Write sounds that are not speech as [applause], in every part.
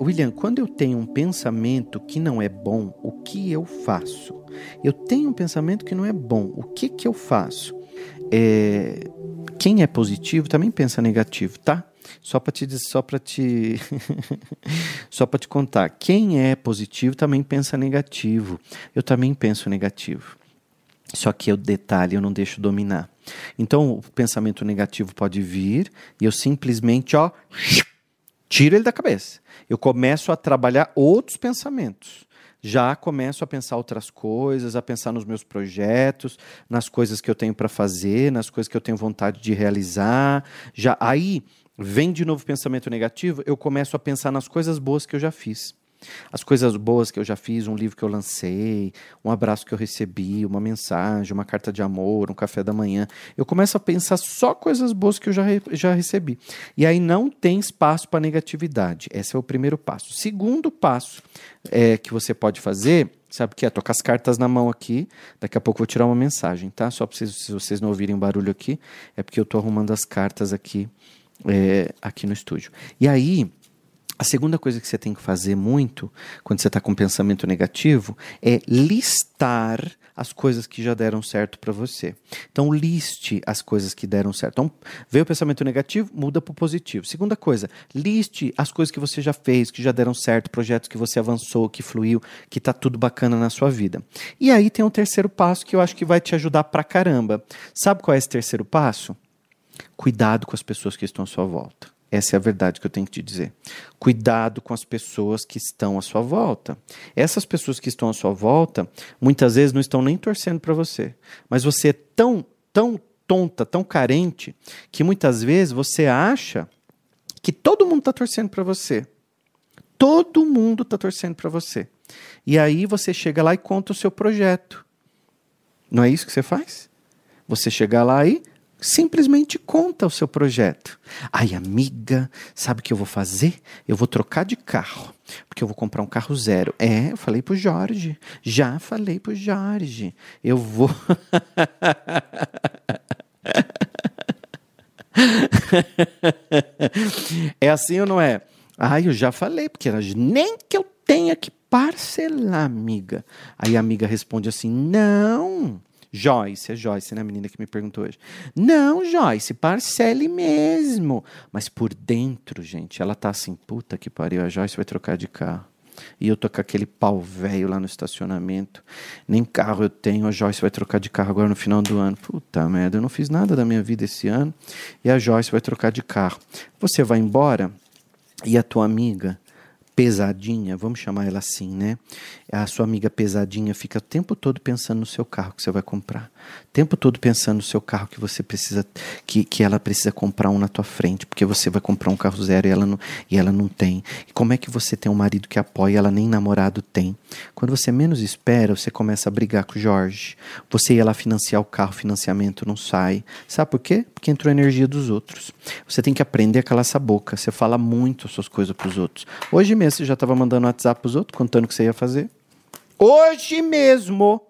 William, quando eu tenho um pensamento que não é bom, o que eu faço? Eu tenho um pensamento que não é bom, o que, que eu faço? É... Quem é positivo também pensa negativo, tá? Só para te só para te [laughs] só para te contar, quem é positivo também pensa negativo. Eu também penso negativo. Só que o detalhe eu não deixo dominar. Então o pensamento negativo pode vir e eu simplesmente ó tiro ele da cabeça. Eu começo a trabalhar outros pensamentos já começo a pensar outras coisas, a pensar nos meus projetos, nas coisas que eu tenho para fazer, nas coisas que eu tenho vontade de realizar. Já aí vem de novo pensamento negativo, eu começo a pensar nas coisas boas que eu já fiz. As coisas boas que eu já fiz, um livro que eu lancei, um abraço que eu recebi, uma mensagem, uma carta de amor, um café da manhã. Eu começo a pensar só coisas boas que eu já, já recebi. E aí não tem espaço para negatividade. Esse é o primeiro passo. Segundo passo é, que você pode fazer Sabe o que é? Tô com as cartas na mão aqui. Daqui a pouco eu vou tirar uma mensagem, tá? Só para vocês, vocês não ouvirem barulho aqui, é porque eu tô arrumando as cartas aqui, é, aqui no estúdio. E aí, a segunda coisa que você tem que fazer muito, quando você está com pensamento negativo, é listar as coisas que já deram certo para você. Então, liste as coisas que deram certo. Então, veio o pensamento negativo, muda para o positivo. Segunda coisa, liste as coisas que você já fez, que já deram certo, projetos que você avançou, que fluiu, que está tudo bacana na sua vida. E aí tem um terceiro passo que eu acho que vai te ajudar pra caramba. Sabe qual é esse terceiro passo? Cuidado com as pessoas que estão à sua volta. Essa é a verdade que eu tenho que te dizer. Cuidado com as pessoas que estão à sua volta. Essas pessoas que estão à sua volta, muitas vezes não estão nem torcendo para você. Mas você é tão, tão tonta, tão carente, que muitas vezes você acha que todo mundo está torcendo para você. Todo mundo está torcendo para você. E aí você chega lá e conta o seu projeto. Não é isso que você faz? Você chega lá e simplesmente conta o seu projeto. Ai, amiga, sabe o que eu vou fazer? Eu vou trocar de carro, porque eu vou comprar um carro zero. É, eu falei pro Jorge. Já falei pro Jorge. Eu vou. [laughs] é assim ou não é? Ai, eu já falei, porque nem que eu tenha que parcelar, amiga. Aí a amiga responde assim: não. Joyce, é Joyce, né, a menina que me perguntou hoje. Não, Joyce, parcele mesmo. Mas por dentro, gente, ela tá assim, puta que pariu, a Joyce vai trocar de carro. E eu tô com aquele pau velho lá no estacionamento. Nem carro eu tenho, a Joyce vai trocar de carro agora no final do ano. Puta merda, eu não fiz nada da minha vida esse ano. E a Joyce vai trocar de carro. Você vai embora e a tua amiga pesadinha, vamos chamar ela assim, né? A sua amiga pesadinha fica o tempo todo pensando no seu carro que você vai comprar. O tempo todo pensando no seu carro que você precisa, que, que ela precisa comprar um na tua frente, porque você vai comprar um carro zero e ela não, e ela não tem. E como é que você tem um marido que apoia ela nem namorado tem? Quando você menos espera, você começa a brigar com o Jorge. Você ia lá financiar o carro, financiamento não sai. Sabe por quê? Porque entrou a energia dos outros. Você tem que aprender a calar essa boca. Você fala muito as suas coisas para os outros. Hoje mesmo você já estava mandando WhatsApp para os outros, contando o que você ia fazer. Hoje mesmo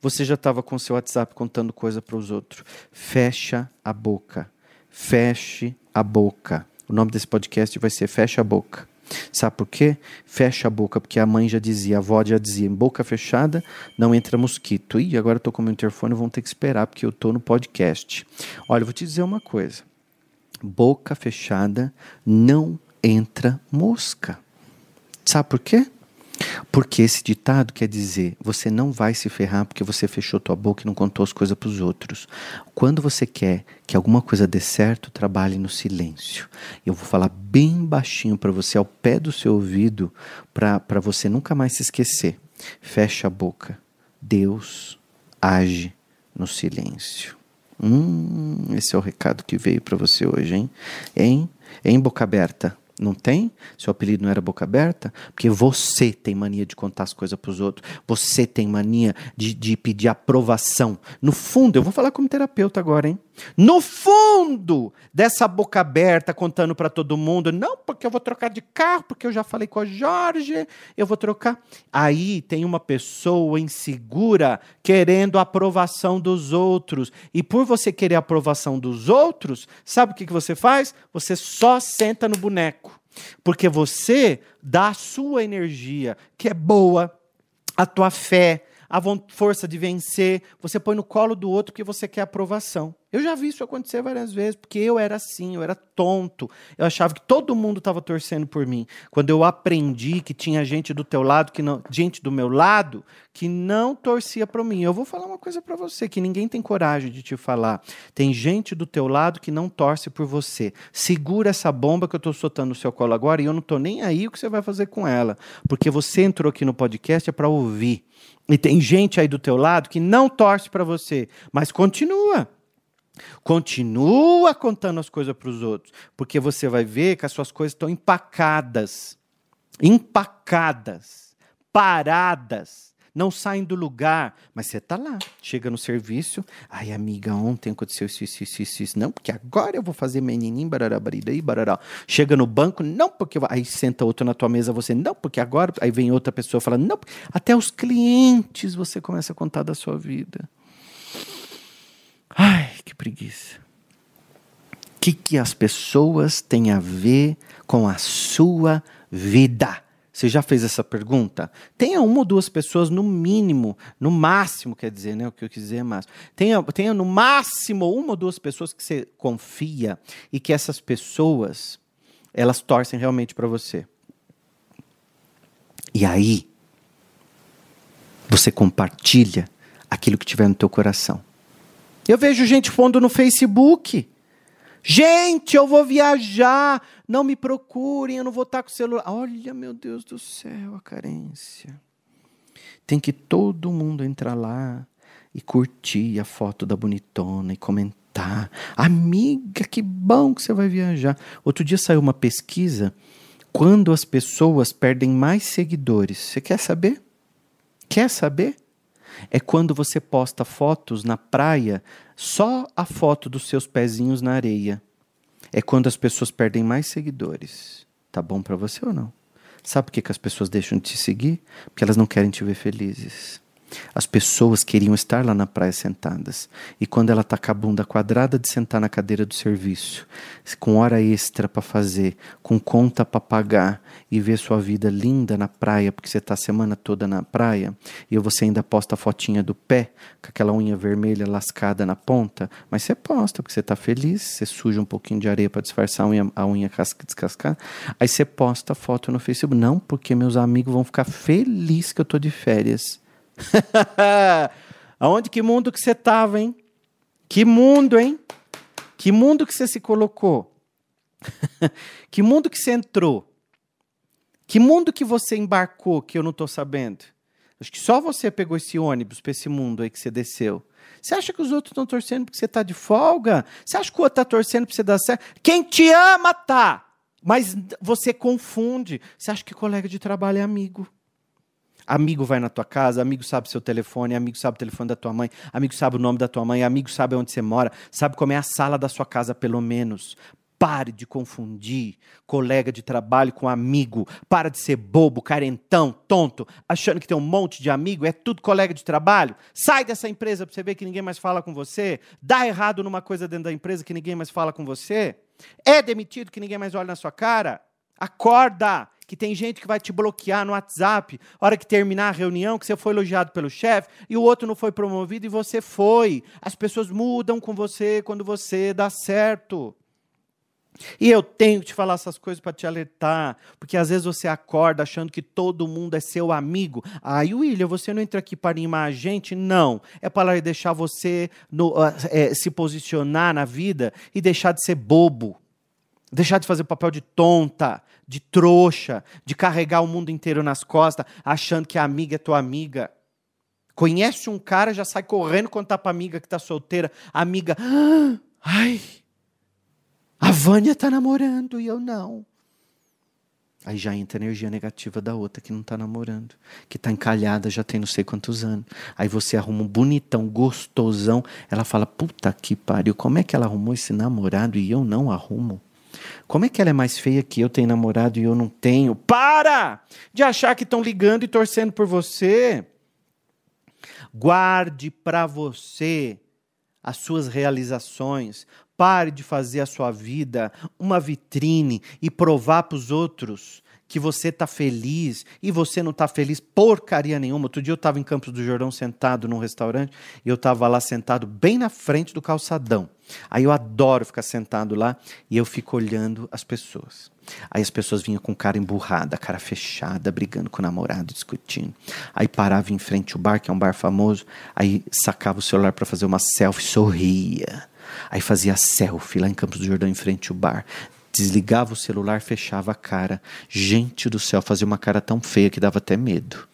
você já estava com seu WhatsApp contando coisa para os outros. Fecha a boca. Feche a boca. O nome desse podcast vai ser Fecha a Boca. Sabe por quê? Fecha a boca, porque a mãe já dizia, a avó já dizia, boca fechada não entra mosquito. E agora eu tô com o meu interfone, vão ter que esperar, porque eu tô no podcast. Olha, eu vou te dizer uma coisa. Boca fechada não entra mosca. Sabe por quê? Porque esse ditado quer dizer, você não vai se ferrar porque você fechou tua boca e não contou as coisas para os outros. Quando você quer que alguma coisa dê certo, trabalhe no silêncio. Eu vou falar bem baixinho para você, ao pé do seu ouvido, para você nunca mais se esquecer. Fecha a boca. Deus age no silêncio. Hum, esse é o recado que veio para você hoje, hein? Em, em boca aberta. Não tem? Seu apelido não era boca aberta? Porque você tem mania de contar as coisas para os outros. Você tem mania de, de pedir aprovação. No fundo, eu vou falar como terapeuta agora, hein? No fundo dessa boca aberta, contando para todo mundo, não, porque eu vou trocar de carro, porque eu já falei com a Jorge, eu vou trocar. Aí tem uma pessoa insegura querendo a aprovação dos outros. E por você querer a aprovação dos outros, sabe o que, que você faz? Você só senta no boneco. Porque você dá a sua energia, que é boa, a tua fé, a força de vencer, você põe no colo do outro porque você quer aprovação. Eu já vi isso acontecer várias vezes, porque eu era assim, eu era tonto. Eu achava que todo mundo estava torcendo por mim. Quando eu aprendi que tinha gente do teu lado, que não, gente do meu lado, que não torcia para mim. Eu vou falar uma coisa para você que ninguém tem coragem de te falar. Tem gente do teu lado que não torce por você. Segura essa bomba que eu estou soltando no seu colo agora e eu não estou nem aí o que você vai fazer com ela, porque você entrou aqui no podcast é para ouvir. E tem gente aí do teu lado que não torce para você, mas continua. Continua contando as coisas para os outros, porque você vai ver que as suas coisas estão empacadas, empacadas, paradas, não saem do lugar, mas você está lá, chega no serviço, ai amiga, ontem aconteceu isso, isso, isso, isso, isso, não, porque agora eu vou fazer menininho, barará, barará, barará. Chega no banco, não, porque aí senta outro na tua mesa, você, não, porque agora, aí vem outra pessoa falando, não, até os clientes você começa a contar da sua vida. Ai, que preguiça. O que, que as pessoas têm a ver com a sua vida? Você já fez essa pergunta? Tenha uma ou duas pessoas, no mínimo, no máximo, quer dizer, né? O que eu quiser é mais. Tenha, tenha no máximo uma ou duas pessoas que você confia e que essas pessoas elas torcem realmente para você. E aí, você compartilha aquilo que tiver no teu coração. Eu vejo gente pondo no Facebook. Gente, eu vou viajar, não me procurem, eu não vou estar com o celular. Olha, meu Deus do céu, a carência. Tem que todo mundo entrar lá e curtir a foto da bonitona e comentar. Amiga, que bom que você vai viajar. Outro dia saiu uma pesquisa quando as pessoas perdem mais seguidores. Você quer saber? Quer saber? é quando você posta fotos na praia, só a foto dos seus pezinhos na areia. É quando as pessoas perdem mais seguidores. Tá bom para você ou não? Sabe por que, que as pessoas deixam de te seguir? Porque elas não querem te ver felizes. As pessoas queriam estar lá na praia sentadas. E quando ela está com a bunda quadrada de sentar na cadeira do serviço, com hora extra para fazer, com conta para pagar e ver sua vida linda na praia, porque você está a semana toda na praia, e você ainda posta a fotinha do pé, com aquela unha vermelha lascada na ponta, mas você posta porque você está feliz, você suja um pouquinho de areia para disfarçar a unha, a unha descascar, aí você posta a foto no Facebook. Não, porque meus amigos vão ficar felizes que eu estou de férias. [laughs] Aonde que mundo que você estava, hein? Que mundo, hein? Que mundo que você se colocou? [laughs] que mundo que você entrou? Que mundo que você embarcou que eu não estou sabendo? Acho que só você pegou esse ônibus para esse mundo aí que você desceu. Você acha que os outros estão torcendo porque você está de folga? Você acha que o outro está torcendo para você dar certo? Quem te ama tá. Mas você confunde. Você acha que colega de trabalho é amigo? Amigo vai na tua casa, amigo sabe seu telefone, amigo sabe o telefone da tua mãe, amigo sabe o nome da tua mãe, amigo sabe onde você mora, sabe como é a sala da sua casa, pelo menos. Pare de confundir colega de trabalho com amigo. Para de ser bobo, carentão, tonto, achando que tem um monte de amigo, é tudo colega de trabalho. Sai dessa empresa para você ver que ninguém mais fala com você. Dá errado numa coisa dentro da empresa que ninguém mais fala com você. É demitido que ninguém mais olha na sua cara. Acorda! Que tem gente que vai te bloquear no WhatsApp, hora que terminar a reunião, que você foi elogiado pelo chefe e o outro não foi promovido e você foi. As pessoas mudam com você quando você dá certo. E eu tenho que te falar essas coisas para te alertar, porque às vezes você acorda achando que todo mundo é seu amigo. Aí, William, você não entra aqui para animar a gente? Não. É para deixar você no, é, se posicionar na vida e deixar de ser bobo. Deixar de fazer o papel de tonta, de trouxa, de carregar o mundo inteiro nas costas, achando que a amiga é tua amiga. Conhece um cara, já sai correndo contar pra amiga que tá solteira. A amiga, ah, ai, a Vânia tá namorando e eu não. Aí já entra a energia negativa da outra que não tá namorando, que tá encalhada já tem não sei quantos anos. Aí você arruma um bonitão, gostosão. Ela fala: puta que pariu, como é que ela arrumou esse namorado e eu não arrumo? Como é que ela é mais feia que eu, tenho namorado e eu não tenho? Para de achar que estão ligando e torcendo por você. Guarde para você as suas realizações. Pare de fazer a sua vida uma vitrine e provar para os outros que você tá feliz e você não tá feliz porcaria nenhuma. Outro dia eu estava em Campos do Jordão sentado num restaurante e eu estava lá sentado bem na frente do calçadão. Aí eu adoro ficar sentado lá e eu fico olhando as pessoas. Aí as pessoas vinham com cara emburrada, cara fechada, brigando com o namorado, discutindo. Aí parava em frente ao bar, que é um bar famoso, aí sacava o celular para fazer uma selfie, sorria. Aí fazia selfie lá em Campos do Jordão, em frente ao bar desligava o celular, fechava a cara. Gente do céu, fazia uma cara tão feia que dava até medo.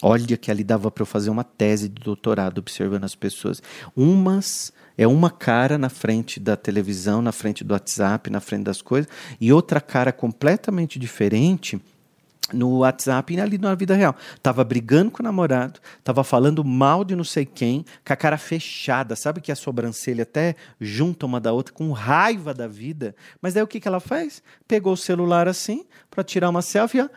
Olha que ali dava para eu fazer uma tese de doutorado observando as pessoas. Umas é uma cara na frente da televisão, na frente do WhatsApp, na frente das coisas, e outra cara completamente diferente no WhatsApp e ali na vida real. Tava brigando com o namorado, tava falando mal de não sei quem, com a cara fechada, sabe que a sobrancelha até junta uma da outra, com raiva da vida. Mas daí o que, que ela faz? Pegou o celular assim, para tirar uma selfie, ó,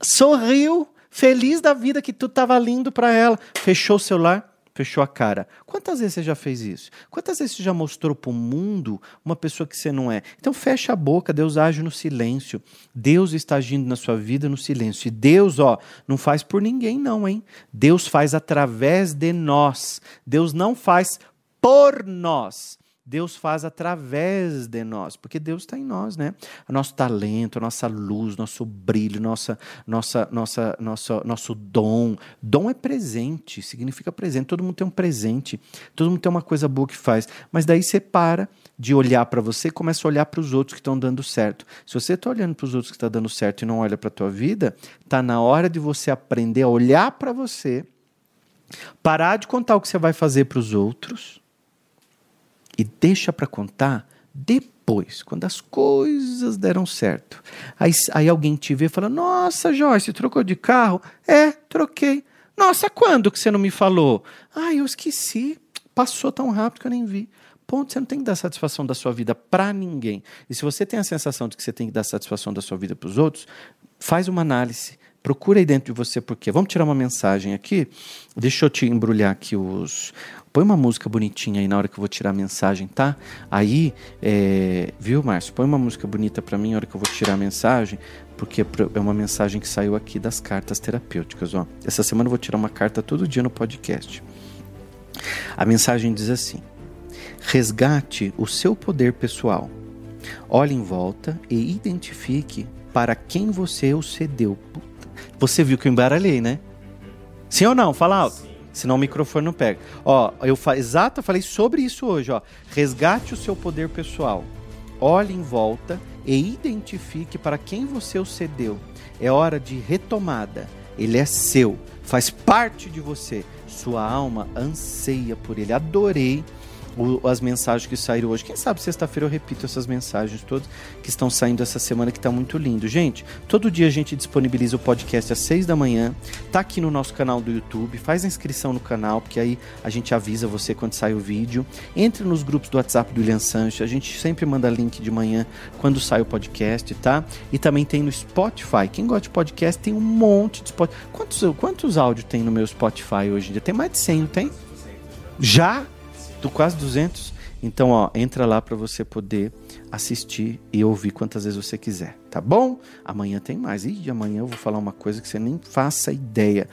sorriu, feliz da vida que tu tava lindo para ela, fechou o celular, fechou a cara. Quantas vezes você já fez isso? Quantas vezes você já mostrou para o mundo uma pessoa que você não é? Então fecha a boca, Deus age no silêncio. Deus está agindo na sua vida no silêncio. E Deus, ó, não faz por ninguém não, hein? Deus faz através de nós. Deus não faz por nós. Deus faz através de nós, porque Deus está em nós, né? O nosso talento, a nossa luz, nosso brilho, nossa, nossa, nossa, nosso, nosso dom. Dom é presente, significa presente. Todo mundo tem um presente, todo mundo tem uma coisa boa que faz. Mas daí você para de olhar para você e começa a olhar para os outros que estão dando certo. Se você está olhando para os outros que estão tá dando certo e não olha para a tua vida, está na hora de você aprender a olhar para você, parar de contar o que você vai fazer para os outros e deixa para contar depois, quando as coisas deram certo. Aí, aí alguém te vê e fala: Nossa, Joyce, trocou de carro? É, troquei. Nossa, quando que você não me falou? Ah, eu esqueci. Passou tão rápido que eu nem vi. Ponto, você não tem que dar satisfação da sua vida para ninguém. E se você tem a sensação de que você tem que dar satisfação da sua vida para os outros, faz uma análise. Procura aí dentro de você por quê. Vamos tirar uma mensagem aqui. Deixa eu te embrulhar aqui os, Põe uma música bonitinha aí na hora que eu vou tirar a mensagem, tá? Aí, é... viu, Márcio? Põe uma música bonita para mim na hora que eu vou tirar a mensagem, porque é uma mensagem que saiu aqui das cartas terapêuticas, ó. Essa semana eu vou tirar uma carta todo dia no podcast. A mensagem diz assim: Resgate o seu poder pessoal. Olhe em volta e identifique para quem você o cedeu. Você viu que eu embaralhei, né? Sim ou não? Fala alto senão o microfone não pega. Ó, eu fa exato, eu falei sobre isso hoje, ó. Resgate o seu poder pessoal. Olhe em volta e identifique para quem você o cedeu. É hora de retomada. Ele é seu, faz parte de você. Sua alma anseia por ele. Adorei as mensagens que saíram hoje. Quem sabe sexta-feira eu repito essas mensagens todas que estão saindo essa semana que está muito lindo. Gente, todo dia a gente disponibiliza o podcast às seis da manhã. Tá aqui no nosso canal do YouTube. Faz a inscrição no canal, porque aí a gente avisa você quando sai o vídeo. Entre nos grupos do WhatsApp do William Sancho. A gente sempre manda link de manhã quando sai o podcast, tá? E também tem no Spotify. Quem gosta de podcast tem um monte de Spotify. Quantos, quantos áudios tem no meu Spotify hoje em dia? Tem mais de 100, não tem? Já? Do quase 200. Então, ó, entra lá para você poder assistir e ouvir quantas vezes você quiser, tá bom? Amanhã tem mais. E amanhã eu vou falar uma coisa que você nem faça ideia.